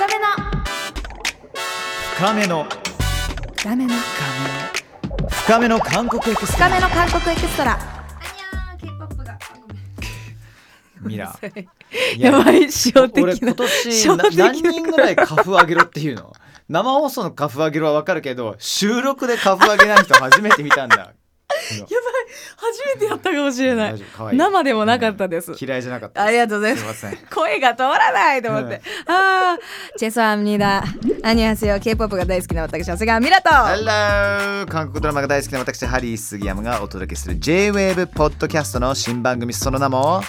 深めの。深めの。深めの。深めの。韓国エクスト深ラめの韓国エクストラ。ミラ やばい象的俺今 な年何人ぐらいカフ上げろっていうの？生放送のカフ上げろはわかるけど収録でカフ上げない人初めて見たんだ初めてやったかもしれない。生でもなかったです。嫌いじゃなかった。ありがとうございます。すいません。声が通らないと思って、ああチェソアミダ。アニュアセヨ K-POP が大好きな私長谷川ミラと Hello! 韓国ドラマが大好きな私ハリー杉山がお届けする J-WAVE ポッドキャストの新番組その名も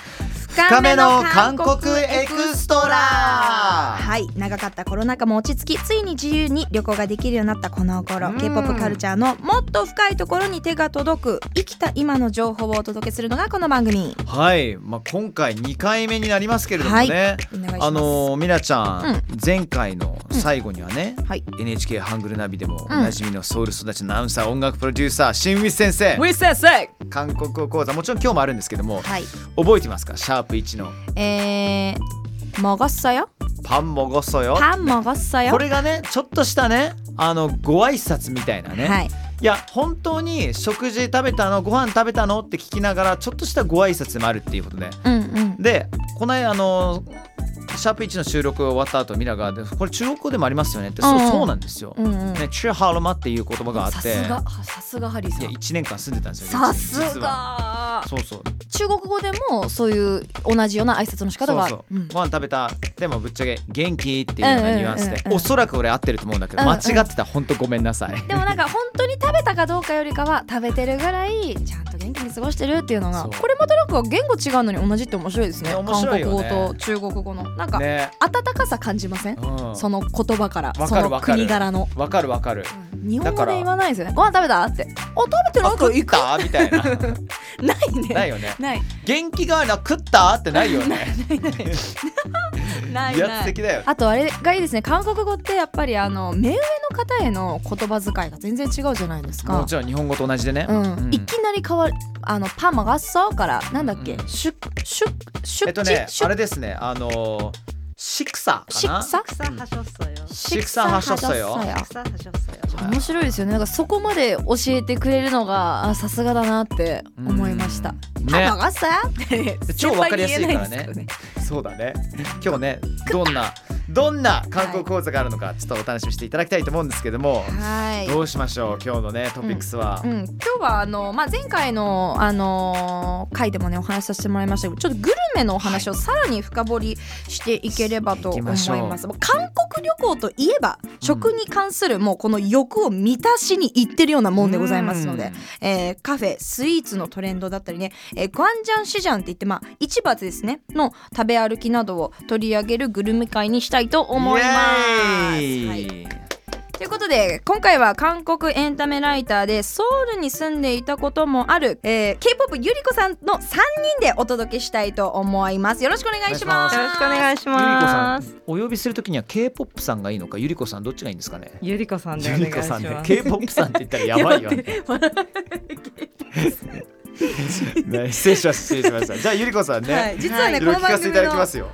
深めの韓国エクストラ。はい長かったコロナ禍も落ち着きついに自由に旅行ができるようになったこの頃うん。K-POP カルチャーのもっと深いところに手が届く生きた今の情報をお届けするのがこの番組。はい、まあ、今回2回目になりますけれどもね、お願いあのーみなちゃん、前回の最後にはね、はい。NHK ハングルナビでもおうん。なじみのソウル育ちのアナウンサー音楽プロデューサー新ウィス先生。ウィス先生。韓国語講座もちろん今日もあるんですけどもはい。覚えてますか？シャープ1のえー、먹었어요 パンもごそよ 밥 먹었어요 これがねちょっとしたねあのご挨拶みたいなね、はいいや本当に食事食べたのご飯食べたのって聞きながらちょっとしたご挨拶もあるっていうことでうんうんでこの間あのシャープ1の収録終わった後ミラがでこれ中国語でもありますよねって、そううんそうなんですよ、うんうんね、チューハルマっていう言葉があってさすがさすがハリーさいやん1年間住んでたんですよさす実はが そうそう。中国語でもそういう同じような挨拶の仕方がそうそう、うん。ご飯食べた。でもぶっちゃけ元気っていうようなニュアンスで、うんうん。おそらく俺合ってると思うんだけど、間違ってたら本当ごめんなさい。でもなんか本当に食べたかどうかよりかは食べてるぐらいちゃんと元気に過ごしてるっていうのがこれまたなんか言語違うのに同じって面白いですね。ね韓国語と中国語の。なんか、ね。温かさ感じません、うん。その言葉からわその国柄の。わかるわかる。日本語で言わないですよねご飯食べた？ってあ食べてる？ああと行く食った？みたいな。ないね。ないよね。ない。元気がな食った？ってないよね。ない威ないあとあれがいいですね。韓国語ってやっぱりあの目上の方への言葉遣いが全然違うじゃないですか。もちろん日本語と同じでね、うん。うん。いきなり変わるあのパンマガッソからなんだっけ、うん。シュッシュッシュッチ、えっとねあれですね。あのー シクサシかなクサ 식사하셨어요. 식사하셨어요. 식사하셨어요. 面白いですよねなんかそこまで教えてくれるのがあさすがだなって思いましたうんパンマねガッソって超わかりやすいからね先輩に言えないですけどそうだね今日ねどんな どんな韓国講座があるのかちょっとお楽しみにしていただきたいと思うんですけどもはい。どうしましょう今日のねトピックスは、うん、今日はあの、まあ、前回の、あのー回でもねお話しさせてもらいましたけどちょっとグルメのお話をさらに深掘りしていければと思います。もう韓国旅行といえば食に関するもうこの欲を満たしに行ってるようなもんでございますので、えーカフェスイーツのトレンドだったりね、えー、グアンジャンシジャンって言ってまあ市場ですねの食べ歩きなどを取り上げるグルメ会にしたいと思います。はい。ということで今回は韓国エンタメライターでソウルに住んでいたこともある、えー、K-POP ゆりこさんの3人でお届けしたいと思います。よろしくお願いします。よろしくお願いしゆりこさんます。お呼びするときには K-POP さんがいいのかゆりこさんどっちがいいんですかね？ゆりこさんでおゆ願いします。りこさんね。K-POP さんって言ったらやばいよね ね失礼しました。失礼しましたじゃあゆりこさんね、はい、実はね、いろい。この番組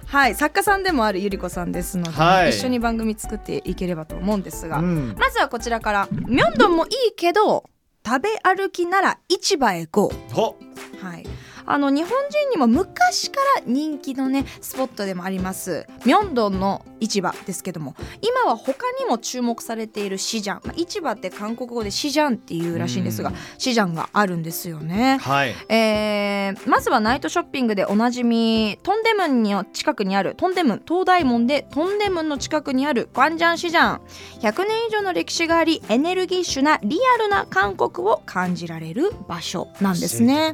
はい、作家さんでもあるゆりこさんですので、はい。一緒に番組作っていければと思うんですが、うん。まずはこちらからミョンドンもいいけど食べ歩きなら市場へ GO ほはい、あの日本人にも昔から人気のねスポットでもありますミョンドンの市場ですけども今は他にも注目されているシジャン、まあ、市場って韓国語でシジャンっていうらしいんですがうん。シジャンがあるんですよね。はい。えーまずはナイトショッピングでおなじみトンデムンの近くにあるトンデムン東大門でトンデムンの近くにあるグァンジャンシジャン100年以上の歴史がありエネルギッシュなリアルな韓国を感じられる場所なんですね。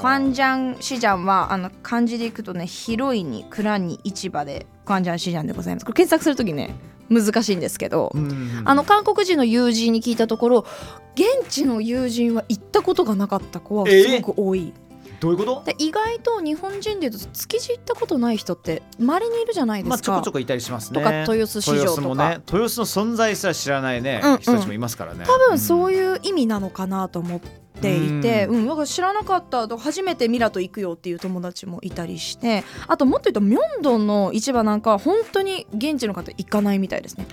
クワンジャンシジャンはあの漢字でいくとね広いに蔵に市場でクワンジャンシジャンでございます。これ検索するときね難しいんですけど、うんあの韓国人の友人に聞いたところ現地の友人は行ったことがなかった子はすごく多い、どういうこと？で意外と日本人で言うと築地行ったことない人ってまれにいるじゃないですか、まあちょこちょこいたりしますね。とか豊洲市場とか。豊洲もね豊洲の存在すら知らないね、うんうん。人たちもいますからね。多分そういう意味なのかなと思っていて、ううんん、だから知らなかったと初めてミラと行くよっていう友達もいたりしてあともっと言うとミョンドンの市場なんかは本当に現地の方行かないみたいですね。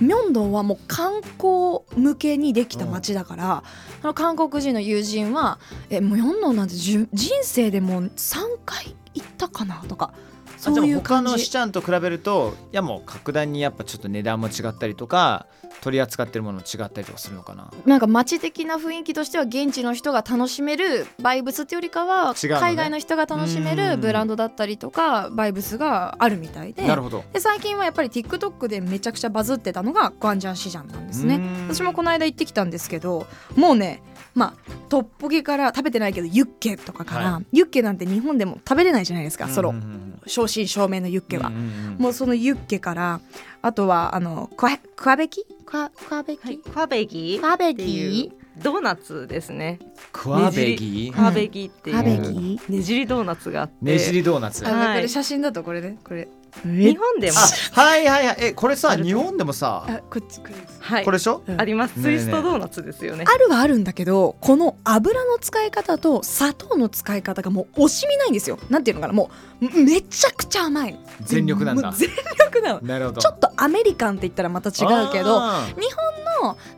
ミョンドンはもう観光向けにできた街だから、あの韓国人の友人は「えミョンドンなんてじゅ人生でもう3回行ったかな」とかそそうういう感じ。シチャンと比べるといやもう格段にやっぱちょっと値段も違ったりとか取り扱ってるもの違ったりとかするのかな。なんか街的な雰囲気としては現地の人が楽しめるバイブスっていうよりかは、違うのね。海外の人が楽しめうん。るブランドだったりとかバイブスがあるみたいで。なるほど。で最近はやっぱり TikTok でめちゃくちゃバズってたのがグアンジャンシジャンなんですね。うん。私もこの間行ってきたんですけどもうねまあトッポギから食べてないけどユッケとかから、はユッケなんて日本でも食べれないじゃないですか、そのうんうんうん正真正銘のユッケは、うんうんうん。もうそのユッケからあとはあのクワクワベキクワクワベキ、はい、クワベギクワベっていう。キドーナツですね。クワベギクワベギっていう。キねじりドーナツがあって、ねじりドーナツ。はい。これ写真だとこれね。これ。日本でも？はいはいはい。えこれさ日本でもさあこっちこれです。はい。これでしょ？うん。あります。ツイストドーナツですよね。あるはあるんだけどこの油の使い方と砂糖の使い方がもう惜しみないんですよ。なんていうのかな？もうめちゃくちゃ甘い。の全力なんだ。全力なの。なるほど。ちょっとアメリカンって言ったらまた違うけどあ日本の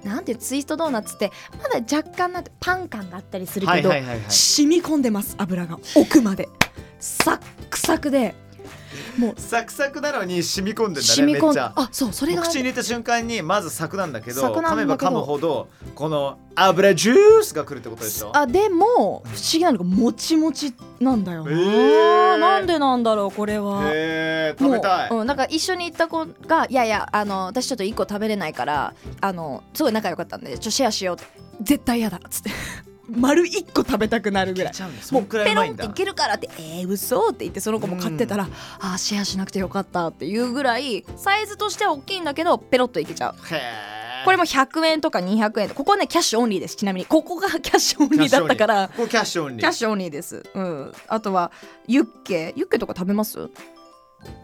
なんてツイストドーナツってまだ若干なパン感があったりするけど、染み込んでます油が。奥まで。サックサクでもう。サクサクなのに染み込んでんだね染み込んでめっちゃ。あそうそれが口に入れた瞬間にまずサクなんだけど噛めば噛むほどこの油ジュースが来るってことでしょ？あでも不思議なのがもちもちなんだよな、えー。なんでなんだろうこれは。へえ食べたい。うん、なんか一緒に行った子が「いやいやあの私ちょっと1個食べれないからあのすごい仲良かったんでちょっとシェアしよう」って「絶対嫌だ」っつって丸1個食べたくなるぐらい。もうペロンっていけるからって「えー、嘘って言ってその子も買ってたら「あーシェアしなくてよかった」っていうぐらいサイズとしては大きいんだけどペロッといけちゃう。これも100円とか200円。ここはねキャッシュオンリーです。ちなみに。ここが キャッシュオンリーだったから。ここキャッシュオンリー。キャッシュオンリーです。うん。あとはユッケ、ユッケとか食べます？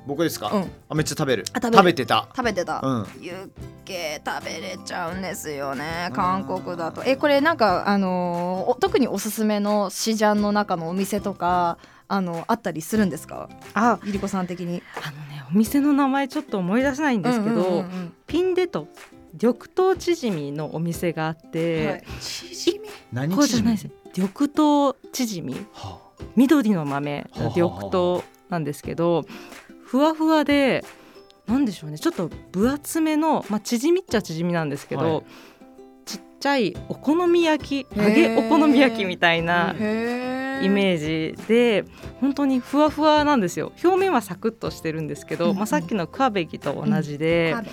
僕ですか、うんあめっちゃ食べるあ食べるべてた食べてた。うんユッケ食べれちゃうんですよね。韓国だと。えこれなんかあのーお特におすすめのシジャンの中のお店とかあのあったりするんですか？あ、ゆりこさん的に。あのねお店の名前ちょっと思い出せないんですけど、うんうんうんうんピンデト緑豆チヂミのお店があって、はい。チヂミ？何チヂミ？ゃないです緑豆チヂミは緑の豆はあはあ緑豆なんですけどふわふわでなんでしょうね。ちょっと分厚めの、まあ、縮みっちゃ縮みなんですけど、はい。ちっちゃいお好み焼き揚げお好み焼きみたいなへイメージで本当にふわふわなんですよ。表面はサクッとしてるんですけど、うん。うんまあ、さっきのクワベギと同じで、カベキ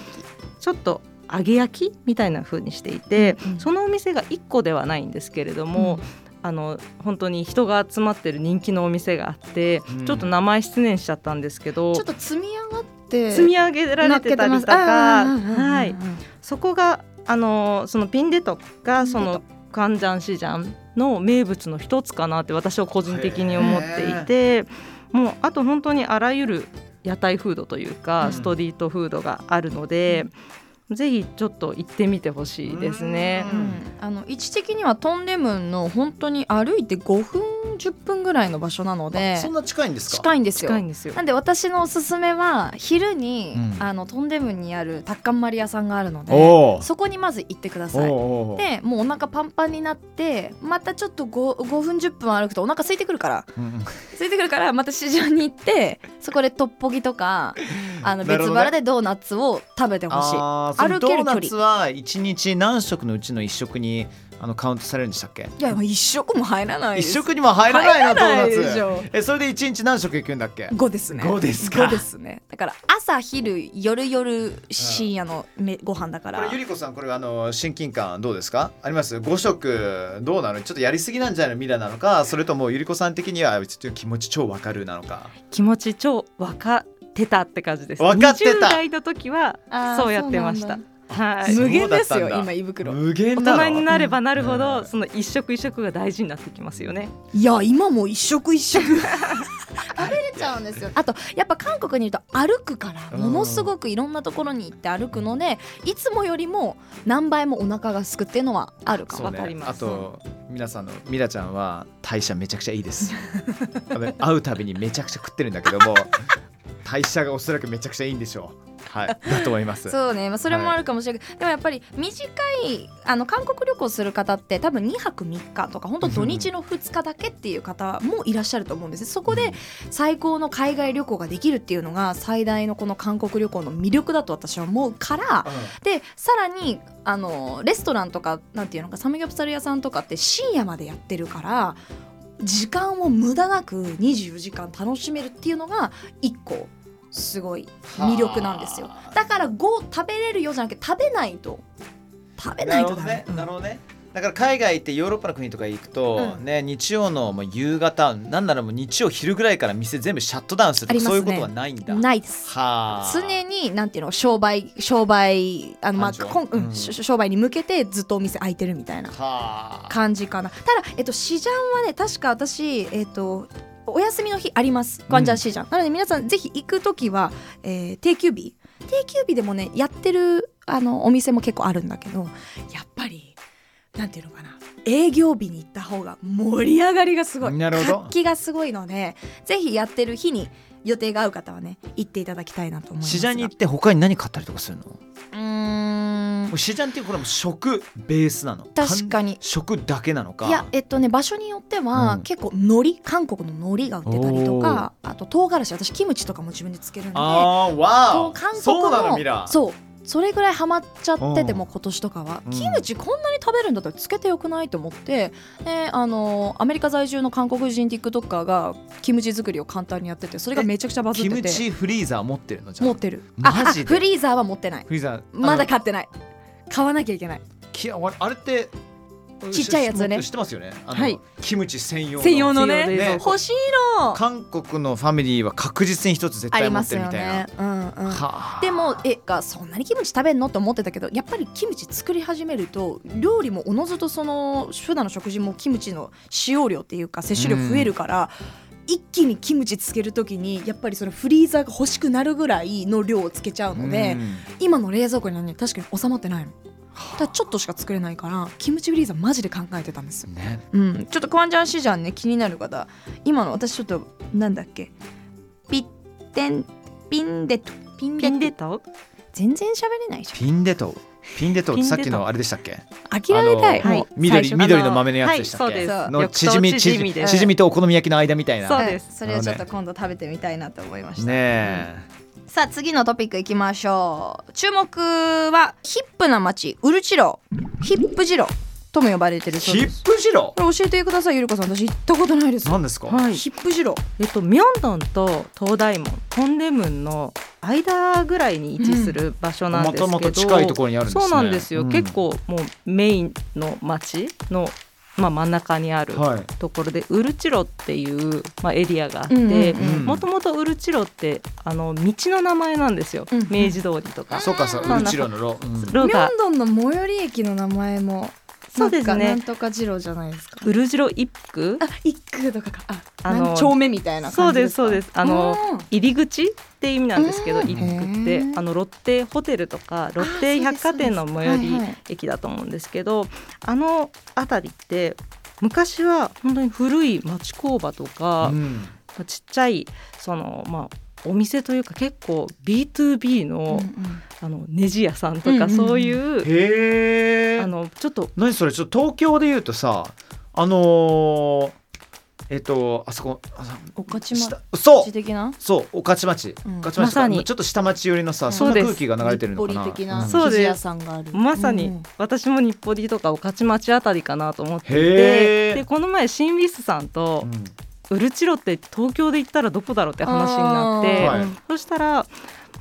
ちょっと揚げ焼きみたいな風にしていて、うんうん。そのお店が1個ではないんですけれども、あの本当に人が集まってる人気のお店があって、うん。ちょっと名前失念しちゃったんですけどちょっと積み上がって積み上げられてたりとか、はい、うんそこがあのそのピンデトがそのカンジャンシジャンの名物の一つかなって私は個人的に思っていてもうあと本当にあらゆる屋台フードというか、うん。ストリートフードがあるので、ぜひちょっと行ってみてほしいですね。うん。あの位置的にはトンデムンの本当に歩いて5分10分ぐらいの場所なのでそんな近いんですか？近いんですよ。近いんですよ。なんで私のおすすめは昼に、うんあのトンデムンにあるタッカンマリ屋さんがあるのでそこにまず行ってくだおさい。でもうお腹パンパンになってまたちょっと 5, 5分10分歩くとお腹空いてくるから。うんうん。空いてくるからまた市場に行ってそこでトッポギとかあの 別腹でドーナツを食べてほしい。あ歩ける距離。ドーナツは一日何食のうちの一食にあのカウントされるんでしたっけ？いや一食も入らないです。一食にも入らないなドーナツえそれで一日何食いくんだっけ？5ですね。5ですか？5ですね。だから朝昼夜夜深夜のめご飯だから。これゆりこさんこれあの親近感どうですか？あります？5食どうなの？ちょっとやりすぎなんじゃないの？ミラなのか？それともゆりこさん的にはちょっと気持ち超わかるなのか？気持ち超分かってたって感じです。分かってた。20代の時はそうやってました。はい。無限ですよ今胃袋。無限大人になればなるほど、うん。その一食一食が大事になってきますよね。いや今も一食一食。食べれちゃうんですよ。あとやっぱ韓国にいると歩くからものすごくいろんなところに行って歩くのでいつもよりも何倍もお腹がすくっていうのはあるかも。ね。わかります。あと皆さんのミラちゃんは代謝めちゃくちゃいいです。会うたびにめちゃくちゃ食ってるんだけども代謝がおそらくめちゃくちゃいいんでしょう。はい。だと思います。そうね、まあ、それもあるかもしれない、でもやっぱり短いあの韓国旅行する方って多分2泊3日とか本当土日の2日だけっていう方もいらっしゃると思うんです。そこで最高の海外旅行ができるっていうのが最大のこの韓国旅行の魅力だと私は思うからでさらにあのレストランとかなんていうのかサムギョプサル屋さんとかって深夜までやってるから時間を無駄なく24時間楽しめるっていうのが1個すごい魅力なんですよ。だから5食べれるよじゃなくて食べないと。食べないとダメ。なるほどねだから海外ってヨーロッパの国とか行くと、ね日曜のもう夕方なんならもう日曜昼ぐらいから店全部シャットダウンするとか、そういうことはないんだ。ないです。はあ。常になんていうの商売商売あの、まあこんうん商売に向けてずっとお店開いてるみたいなはあ。感じかな。ただ、えっと、シジャンはね確か私えっとお休みの日あります。ガンジャンシジャン、なので皆さんぜひ行く時は、えー定休日。定休日でもねやってるあのお店も結構あるんだけどやっぱりなんていうのかな。営業日に行った方が盛り上がりがすごい。なるほど。活気がすごいのでぜひやってる日に予定が合う方はね行っていただきたいなと思いますシジャンに行って他に何買ったりとかするの？うーん。シジャンっていうこれはもう食ベースなの？確かに。食だけなのか？いやえっとね場所によっては、うん。結構海苔韓国の海苔が売ってたりとかあと唐辛子私キムチとかも自分でつけるんであーわ韓国のそうなのミラそれぐらいハマっちゃっててうん。も今年とかは、うん。キムチこんなに食べるんだったらつけてよくないと思って。であのアメリカ在住の韓国人 TikToker がキムチ作りを簡単にやっててそれがめちゃくちゃバズってて。キムチフリーザー持ってるのじゃあ持ってる。あマジで？あフリーザーは持ってない。フリーザー。まだ買ってない。買わなきゃいけない。きああれってちっちゃいやつね。知ってますよね。あのはい。キムチ専用の。専用のね。欲しいの。韓国のファミリーは確実に一つ絶対持ありますよってるみたいな。ね。うんうんはあ。でもえがそんなにキムチ食べんのって思ってたけどやっぱりキムチ作り始めると料理もおのずとその普段の食事もキムチの使用量っていうか摂取量増えるから、一気にキムチつける時にやっぱりそのフリーザーが欲しくなるぐらいの量をつけちゃうので、うん。今の冷蔵庫にはね確かに収まってないの。ただちょっとしか作れないからキムチフリーザーマジで考えてたんですよ。ね。うん、ちょっとクワンジャンシジャンね気になる方。今の私ちょっとなんだっけ？ピッテンピンデト。ピンデト？全然喋れないじピンデト。ピンデトってさっきのあれでしたっけ？ゃん諦めたい、あのもう緑緑の豆のやつでしたっけ、はいそうです。の縮み縮縮み縮みとお好み焼きの間みたいな。そうです。んそれをちょっと今度食べてみたいなと思いました、ねえ、さあ次のトピックいきましょう。注目はヒップな街ウルチロヒップジロとも呼ばれてるそうヒです。ップジロこれ教えてくださいゆるかさん。私行ったことないです。何ですか、はい。ヒップジロえっとミョンドンと東大門トンデムンの間ぐらいに位置する場所なんですけど、もともと近いところにあるんですねそうなんですよ、うん結構もうメインの町の、まあ、真ん中にあるはい。ところで、ウルチロっていう、まあ、エリアがあって、もともとウルチロってあの道の名前なんですよ、明治通りとか。そうかそうまあウルチロのロ、うん。ロがミョンドンの最寄り駅の名前もそうですね。なんかなんとかジロじゃないですか。ウルジロ一区あ一区とかか。ああの丁目みたいなそうですそうです。あのうん。入り口って意味なんですけどうん。一区っへてー。あのロッテホテルとかロッテ百貨店の最寄り駅だと思うんですけどあの辺りって昔は本当に古い町工場とか、うん。ちっちゃいそのまあお店というか結構 B2B の,、うんうんあのネジ屋さんとかうんうんうん。そういう、へえあのちょっと何それちょっと東京で言うとさあのー、えっとあそこあそ御徒下町そう。的な？そう御徒町。うん。御徒町とかまさに。ちょっと下町寄りのさ、うん。そんなそうです。空気が流れてるのかな。日暮里屋さんがある。まさにうん。私も日暮里とか御徒町あたりかなと思っていてでこの前シンビスさんとうん。ウルチロって東京で行ったらどこだろうって話になって、そしたら、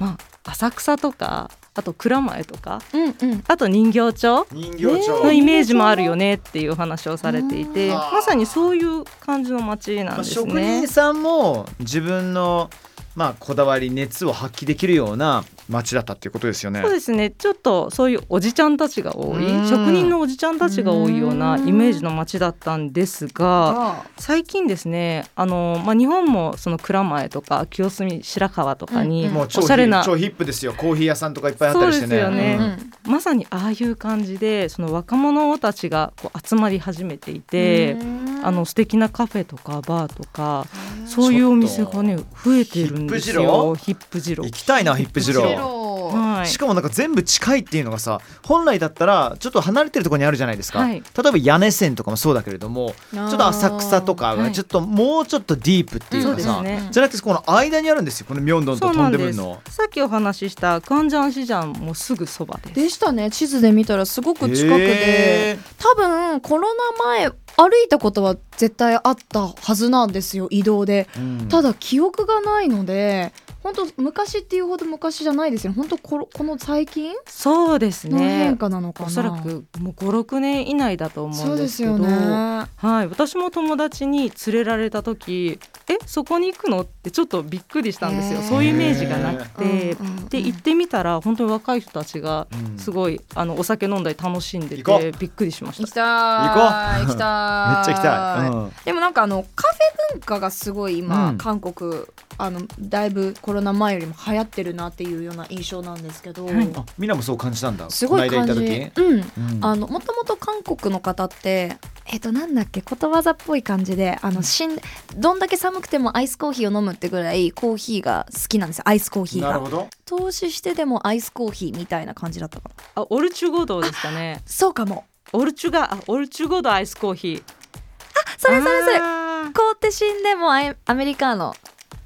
まあ、浅草とかあと蔵前とかうんうん。あと人形町人形町、のイメージもあるよねっていう話をされていてうん。まさにそういう感じの街なんまあ、です職ね人。さんも自分のまあこだわり熱を発揮できるような街だったっていうことですよね。そうですね。ちょっとそういうおじちゃんたちが多いうん。職人のおじちゃんたちが多いようなイメージの街だったんですがあ最近ですねあの、まあ、日本もその蔵前とか清澄白河とかにうんもう超おしゃれなヒ超ヒップですよ。コーヒー屋さんとかいっぱいあったりしてね。そうですよね。うん。まさにああいう感じでその若者たちがこう集まり始めていてあの素敵なカフェとかバーとかそういうお店がね増えてるんですよ。ヒップジロ行きたいなヒップジローはい、しかもなんか全部近いっていうのがさ本来だったらちょっと離れてるところにあるじゃないですか、はい、例えば屋根線とかもそうだけれどもちょっと浅草とかがちょっと、もうちょっとディープっていうかさ、うんね、じゃなくてこの間にあるんですよこのミョンドンとトンデムンの。さっきお話ししたクアンジャンシジャンもすぐそばです。でしたね。地図で見たらすごく近くで。多分コロナ前歩いたことは絶対あったはずなんですよ移動で、うん、ただ記憶がないので本当昔っていうほど昔じゃないですよね。本当ここの最近？そうですね。変化なのかな？おそらくもう56年以内だと思うんですけど、ね、はい、私も友達に連れられた時えそこに行くの？ってちょっとびっくりしたんですよ。そういうイメージがなくて、で行ってみたら本当に若い人たちがすごい、あのお酒飲んだり楽しんでてびっくりしました。行きたい行こう。行きたい。めっちゃ行きたい、うん、でもなんかあのカフェ文化がすごい今、うん、韓国あのだいぶコロナ前よりも流行ってるなっていうような印象なんですけど、はい、あみんなもそう感じたんだ。すごい感じ。うん、うん、あのもともと韓国の方ってえっ、ー、となんだっけことわざっぽい感じであのしんどんだけ寒くてもアイスコーヒーを飲むってぐらいコーヒーが好きなんですよアイスコーヒーが。なるほど。投資してでもアイスコーヒーみたいな感じだったかな。あオルチュゴドですかね。そうかも。オルチュガあオルチュゴドアイスコーヒー。あそれそれそれ。凍って死んでもアメリカーノ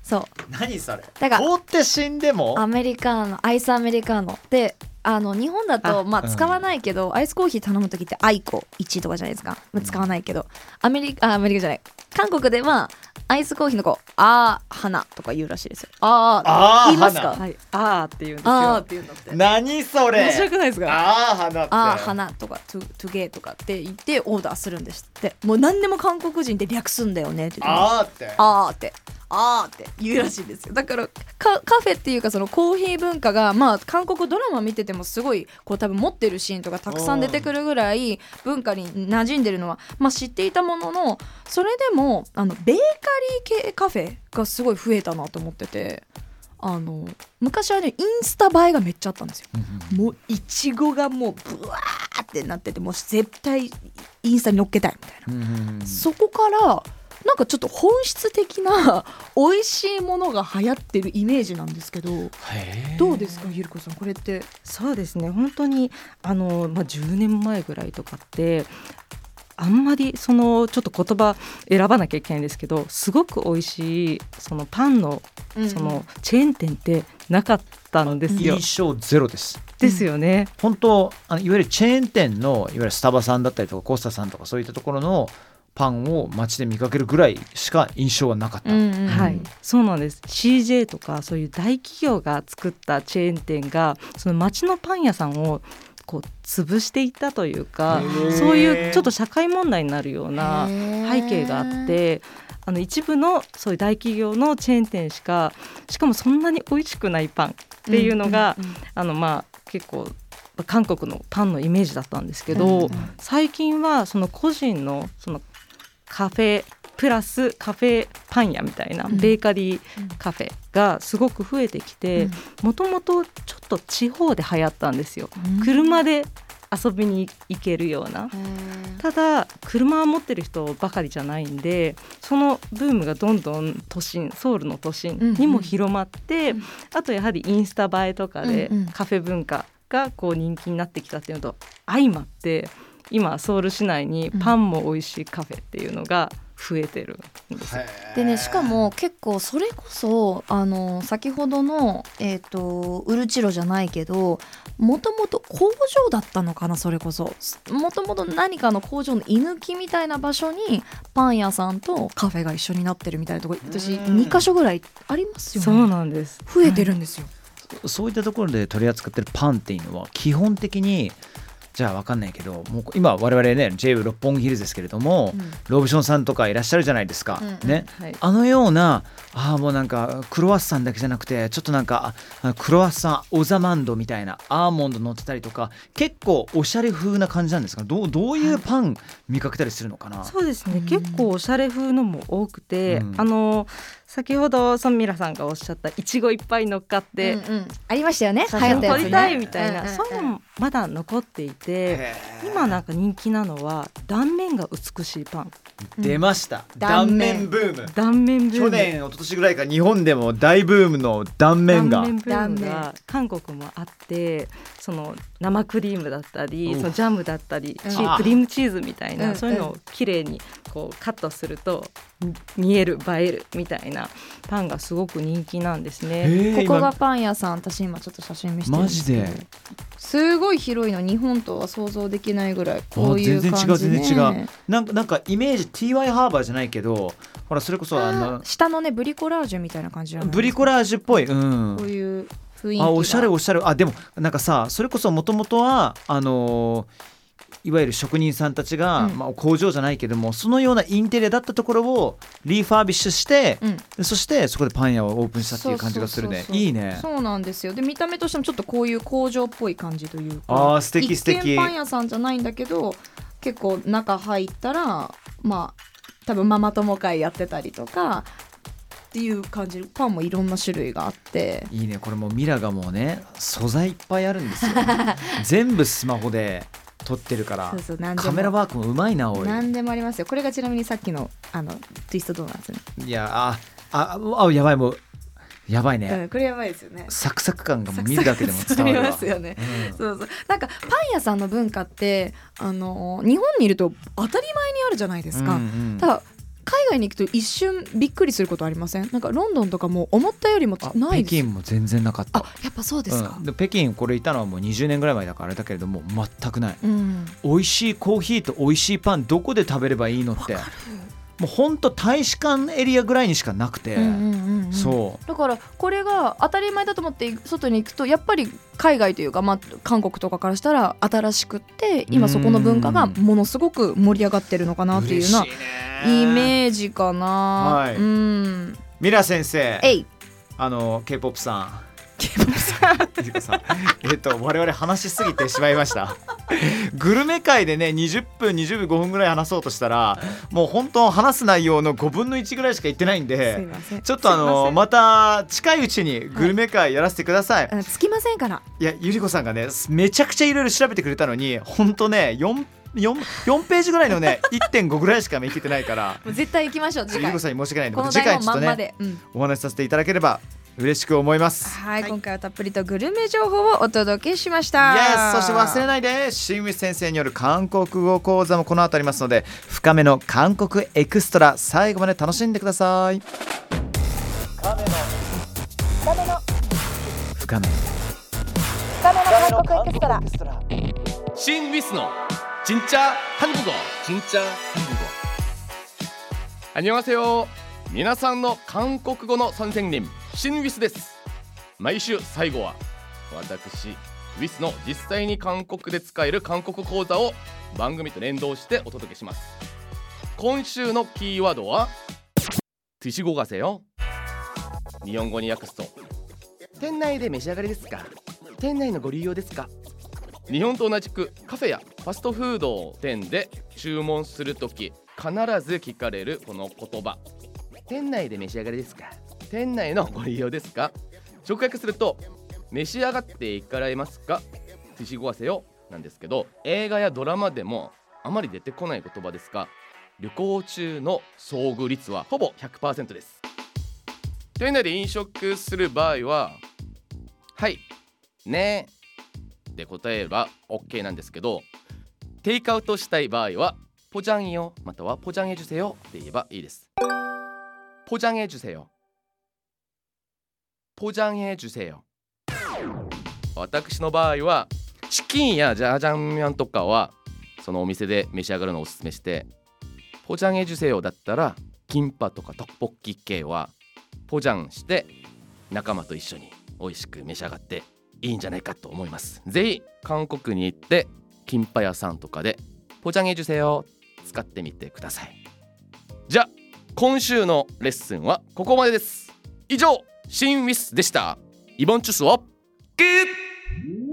そう。何それ？だから凍って死んでも？アメリカーノアイスアメリカーノ。であの日本だとまあ使わないけど、うん、アイスコーヒー頼む時ってアイコ1とかじゃないですか、まあ、使わないけど。アメリカあアメリカじゃない。韓国ではアイスコーヒーの子あー花とか言うらしいですよ。ああ言いますか？はい。あーって言うんですよ。あーって言うんだって。何それ？面白くないですか？あー花って。あー花とかトゥトゥゲーとかって言ってオーダーするんですって。もう何でも韓国人って略すんだよねって。あーって。あーってあーって言うらしいんですよだからカフェっていうかそのコーヒー文化がまあ韓国ドラマ見ててもすごいこう多分持ってるシーンとかたくさん出てくるぐらい文化に馴染んでるのはまあ知っていたもののそれでもあのベーカリー系カフェがすごい増えたなと思ってて。あの昔はねインスタ映えがめっちゃあったんですよ、もういちごがもうブワーってなっててもう絶対インスタに載っけたいみたいな、そこからなんかちょっと本質的な 美味しいものが流行ってるイメージなんですけどどうですかゆるこさんこれって？そうですね本当にあの、まあ、10年前ぐらいとかってあんまりそのちょっと言葉選ばなきゃいけないんですけどすごく美味しいそのパンのそのチェーン店ってなかったんですよ。印象ゼロです。ですよね。本当あのいわゆるチェーン店のいわゆるスタバさんだったりとかコスタさんとかそういったところのパンを街で見かけるぐらいしか印象はなかった、うんうん、はい。そうなんです。CJ とかそういう大企業が作ったチェーン店がその街のパン屋さんをこう潰していったというかそういうちょっと社会問題になるような背景があってあの一部のそういう大企業のチェーン店しかしかもそんなに美味しくないパンっていうのが、あのまあ結構韓国のパンのイメージだったんですけど、最近はその個人のそのカフェプラスカフェパン屋みたいなベーカリーカフェがすごく増えてきてもともとちょっと地方で流行ったんですよ。車で遊びに行けるような。ただ車を持ってる人ばかりじゃないんでそのブームがどんどん都心ソウルの都心にも広まって、うん。うん、あとやはりインスタ映えとかでカフェ文化がこう人気になってきたっていうのと相まって今ソウル市内にパンも美味しいカフェっていうのが増えてるんですでねしかも結構それこそあの先ほどの、えーと、ウルチロじゃないけどもともと工場だったのかなそれこそ。もともと何かの工場の居抜きみたいな場所にパン屋さんとカフェが一緒になってるみたいなとこ私2か所ぐらいありますよね。そうなんです。増えてるんですよ、はい、そういったところで取り扱ってるパンっていうのは基本的にじゃあ分かんないけどもう今我々ね JW 六本木ヒルズですけれども、うん、ロブションさんとかいらっしゃるじゃないですか、うん、ね、はい、あのようなああもうなんかクロワッサンだけじゃなくてちょっとなんかクロワッサンオザマンドみたいなアーモンド乗ってたりとか結構おしゃれ風な感じなんですか？どうどういうパン見かけたりするのかな、はい、そうですね、結構おしゃれ風のも多くて、あの先ほどソンミラさんがおっしゃったいちごいっぱい乗っかって、うんうん、ありましたよね。写真撮りたいみたいな、そういうのまだ残っていて今なんか人気なのは断面が美しいパン。出ました、うん、断面ブーム。断面ブーム。去年一昨年ぐらいか日本でも大ブームの断面が。断面が韓国もあってその生クリームだったりそのジャムだったりチクリームチーズみたいなそういうのをきれいにこうカットすると見える映えるみたいなパンがすごく人気なんですね。ここがパン屋さん。私今ちょっと写真見せてマジで？すごい広いの。日本とは想像できないぐらいこういう感じ、ね、全然違う全然違う。なんかなんかイメージ TY ハーバーじゃないけどほらそれこそあの下のねブリコラージュみたいな感じブリコラージュっぽい、うん、こういう雰囲気あおしゃれおしゃれ。あでもなんかさそれこそもともとはあのーいわゆる職人さんたちが、うん、まあ、工場じゃないけどもそのようなインテリアだったところを refurbish して、うん、そしてそこでパン屋をオープンしたっていう感じがするね。いいね。そうなんですよ。で見た目としてもちょっとこういう工場っぽい感じというかあ素敵素敵。パン屋さんじゃないんだけど結構中入ったらまあ多分ママ友会やってたりとかっていう感じ。パンもいろんな種類があって。いいね。これもミラがもうね素材いっぱいあるんですよ。全部スマホで撮ってるからそうそうカメラワークもうまいなおい。何でもありますよ。これがちなみにさっきのあのツイストドーナツね？いやあああやばいもうやばいね、うん、これやばいですよね。サクサク感がもう見るだけでも伝わりますよね、うん、そうそう。なんかパン屋さんの文化ってあの日本にいると当たり前にあるじゃないですか、うんうん、ただ海外に行くと一瞬びっくりすることありません？なんかロンドンとかも思ったよりもない北京も全然なかった。あやっぱそうですか、うん、で北京これいたのはもう20年ぐらい前だからあれだけれども全くない、うん、美味しいコーヒーと美味しいパンどこで食べればいいのってもう本当大使館エリアぐらいにしかなくて、そう。だからこれが当たり前だと思って外に行くとやっぱり海外というか、まあ、韓国とかからしたら新しくって今そこの文化がものすごく盛り上がってるのかなっていうようなイメージかな。はい、うん。ミラ先生。あの K-POP さんえっと我々話しすぎてしまいました。グルメ界でね20分25分ぐらい話そうとしたらもう本当話す内容の5分の1ぐらいしか言ってないんでちょっとあのまた近いうちにグルメ界やらせてください、はい、つきませんから。いやゆり子さんがねめちゃくちゃいろいろ調べてくれたのに本当ね4 4, 4ページぐらいのね1.5ぐらいしかめきってないから。絶対行きましょう次回。ゆり子さんに申し訳ないので次回ちょっとね、うん、お話しさせていただければ嬉しく思いますはい、今回はたっぷりとグルメ情報をお届けしましたイエスそして忘れないで新ウ先生による韓国語講座もこの後ありますので深めの韓国エクストラ最後まで楽しんでください深めの深めの深めの深めの韓国エクストラ新ウィスの진짜한국어진짜한국어안녕하세요皆さんの韓国語の선생님 新ウィスです。毎週最後は私ウィスの実際に韓国で使える韓国講座を番組と連動してお届けします。今週のキーワードはよ。日本語に訳すと店内で召し上がりですか？店内のご利用ですか？日本と同じくカフェやファストフード店で注文するとき必ず聞かれるこの言葉。店内で召し上がりですか？店内のご利用ですか直訳すると召し上がっていかれますか？ティシゴアセよなんですけど映画やドラマでもあまり出てこない言葉ですが旅行中の遭遇率はほぼ100%です。店内で飲食する場合ははいねで答えれば OK なんですけどテイクアウトしたい場合はポジャンよまたはポジャンエジュセよって言えばいいです。ポジャンエジュセ よポジャンへ주세요私の場合はチキンやジャージャンミャンとかはそのお店で召し上がるのをおすすめしてポジャンへ주세요だったらキンパとかトッポッキ系はポジャンして仲間と一緒に美味しく召し上がっていいんじゃないかと思いますぜひ韓国に行ってキンパ屋さんとかでポジャンへ주세요使ってみてくださいじゃあ今週のレッスンはここまでです以上 シン・ウィスでした。イボンチュスをグッ！